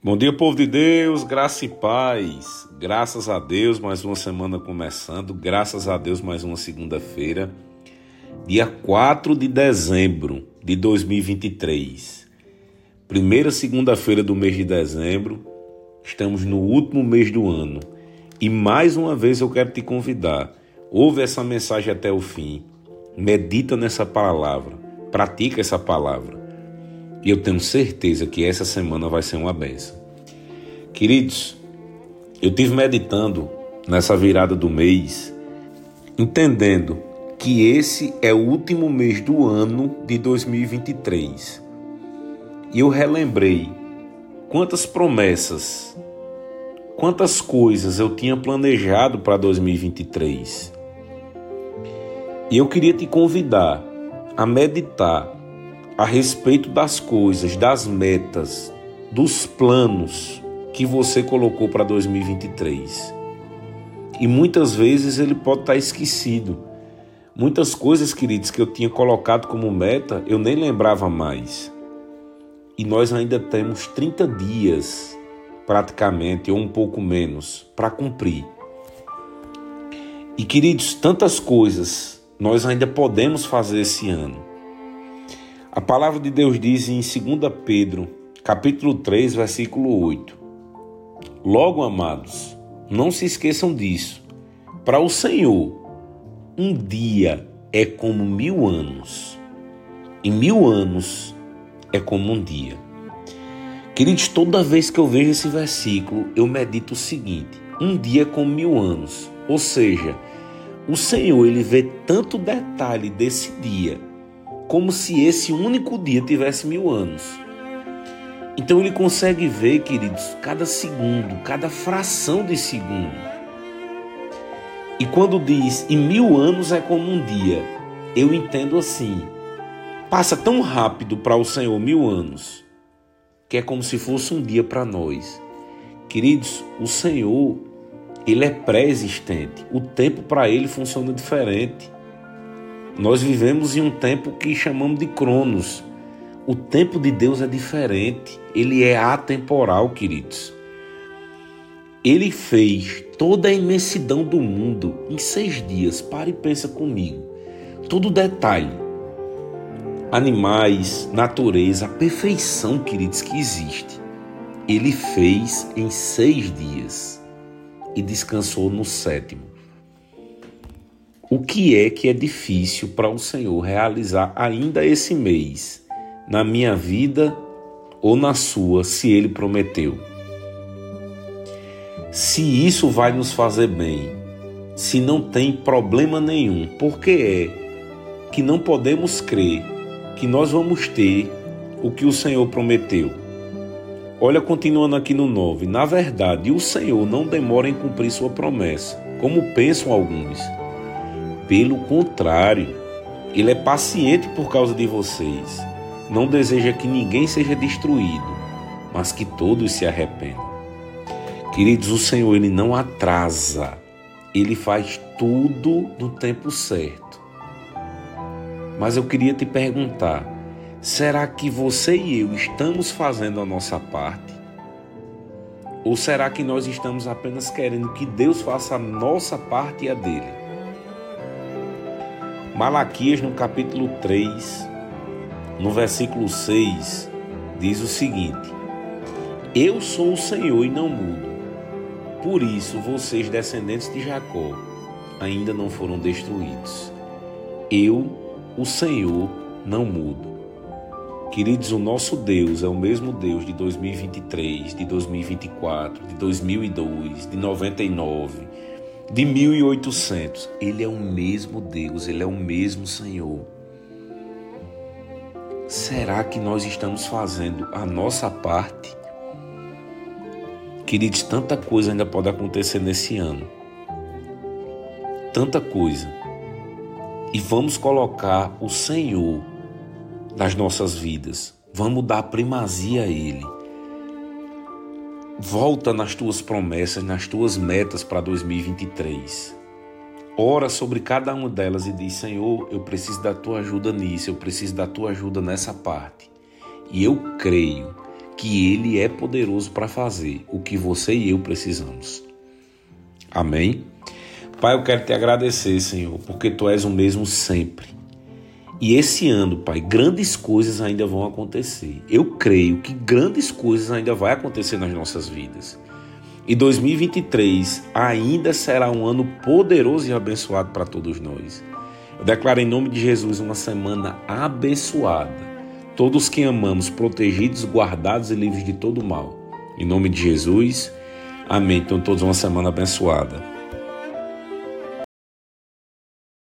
Bom dia, povo de Deus, graça e paz. Graças a Deus, mais uma semana começando. Graças a Deus, mais uma segunda-feira, dia 4 de dezembro de 2023. Primeira segunda-feira do mês de dezembro. Estamos no último mês do ano. E mais uma vez eu quero te convidar. Ouve essa mensagem até o fim. Medita nessa palavra. Pratica essa palavra e eu tenho certeza que essa semana vai ser uma benção. Queridos, eu tive meditando nessa virada do mês, entendendo que esse é o último mês do ano de 2023. E eu relembrei quantas promessas, quantas coisas eu tinha planejado para 2023. E eu queria te convidar a meditar a respeito das coisas, das metas, dos planos que você colocou para 2023. E muitas vezes ele pode estar esquecido. Muitas coisas, queridos, que eu tinha colocado como meta, eu nem lembrava mais. E nós ainda temos 30 dias, praticamente, ou um pouco menos, para cumprir. E, queridos, tantas coisas nós ainda podemos fazer esse ano. A palavra de Deus diz em 2 Pedro, capítulo 3, versículo 8: Logo, amados, não se esqueçam disso. Para o Senhor, um dia é como mil anos, e mil anos é como um dia. Queridos, toda vez que eu vejo esse versículo, eu medito o seguinte: um dia é como mil anos. Ou seja, o Senhor ele vê tanto detalhe desse dia como se esse único dia tivesse mil anos. Então ele consegue ver, queridos, cada segundo, cada fração de segundo. E quando diz em mil anos é como um dia, eu entendo assim: passa tão rápido para o Senhor mil anos, que é como se fosse um dia para nós. Queridos, o Senhor, ele é pré-existente. O tempo para ele funciona diferente. Nós vivemos em um tempo que chamamos de Cronos. O tempo de Deus é diferente, ele é atemporal, queridos. Ele fez toda a imensidão do mundo em seis dias. Pare e pensa comigo. Todo detalhe. Animais, natureza, a perfeição, queridos, que existe. Ele fez em seis dias e descansou no sétimo. O que é que é difícil para o Senhor realizar ainda esse mês, na minha vida ou na sua, se Ele prometeu? Se isso vai nos fazer bem, se não tem problema nenhum, por que é que não podemos crer que nós vamos ter o que o Senhor prometeu? Olha, continuando aqui no 9: Na verdade, o Senhor não demora em cumprir sua promessa, como pensam alguns pelo contrário, ele é paciente por causa de vocês. Não deseja que ninguém seja destruído, mas que todos se arrependam. Queridos, o Senhor ele não atrasa. Ele faz tudo no tempo certo. Mas eu queria te perguntar: será que você e eu estamos fazendo a nossa parte? Ou será que nós estamos apenas querendo que Deus faça a nossa parte e a dele? Malaquias, no capítulo 3, no versículo 6, diz o seguinte: Eu sou o Senhor e não mudo. Por isso, vocês, descendentes de Jacó, ainda não foram destruídos. Eu, o Senhor, não mudo. Queridos, o nosso Deus é o mesmo Deus de 2023, de 2024, de 2002, de 99 de 1800. Ele é o mesmo Deus, ele é o mesmo Senhor. Será que nós estamos fazendo a nossa parte? Queridos, tanta coisa ainda pode acontecer nesse ano. Tanta coisa. E vamos colocar o Senhor nas nossas vidas. Vamos dar primazia a Ele. Volta nas tuas promessas, nas tuas metas para 2023. Ora sobre cada uma delas e diz: Senhor, eu preciso da tua ajuda nisso, eu preciso da tua ajuda nessa parte. E eu creio que Ele é poderoso para fazer o que você e eu precisamos. Amém? Pai, eu quero te agradecer, Senhor, porque Tu és o mesmo sempre. E esse ano, Pai, grandes coisas ainda vão acontecer. Eu creio que grandes coisas ainda vão acontecer nas nossas vidas. E 2023 ainda será um ano poderoso e abençoado para todos nós. Eu declaro em nome de Jesus uma semana abençoada. Todos que amamos, protegidos, guardados e livres de todo mal. Em nome de Jesus, amém. Então, todos uma semana abençoada.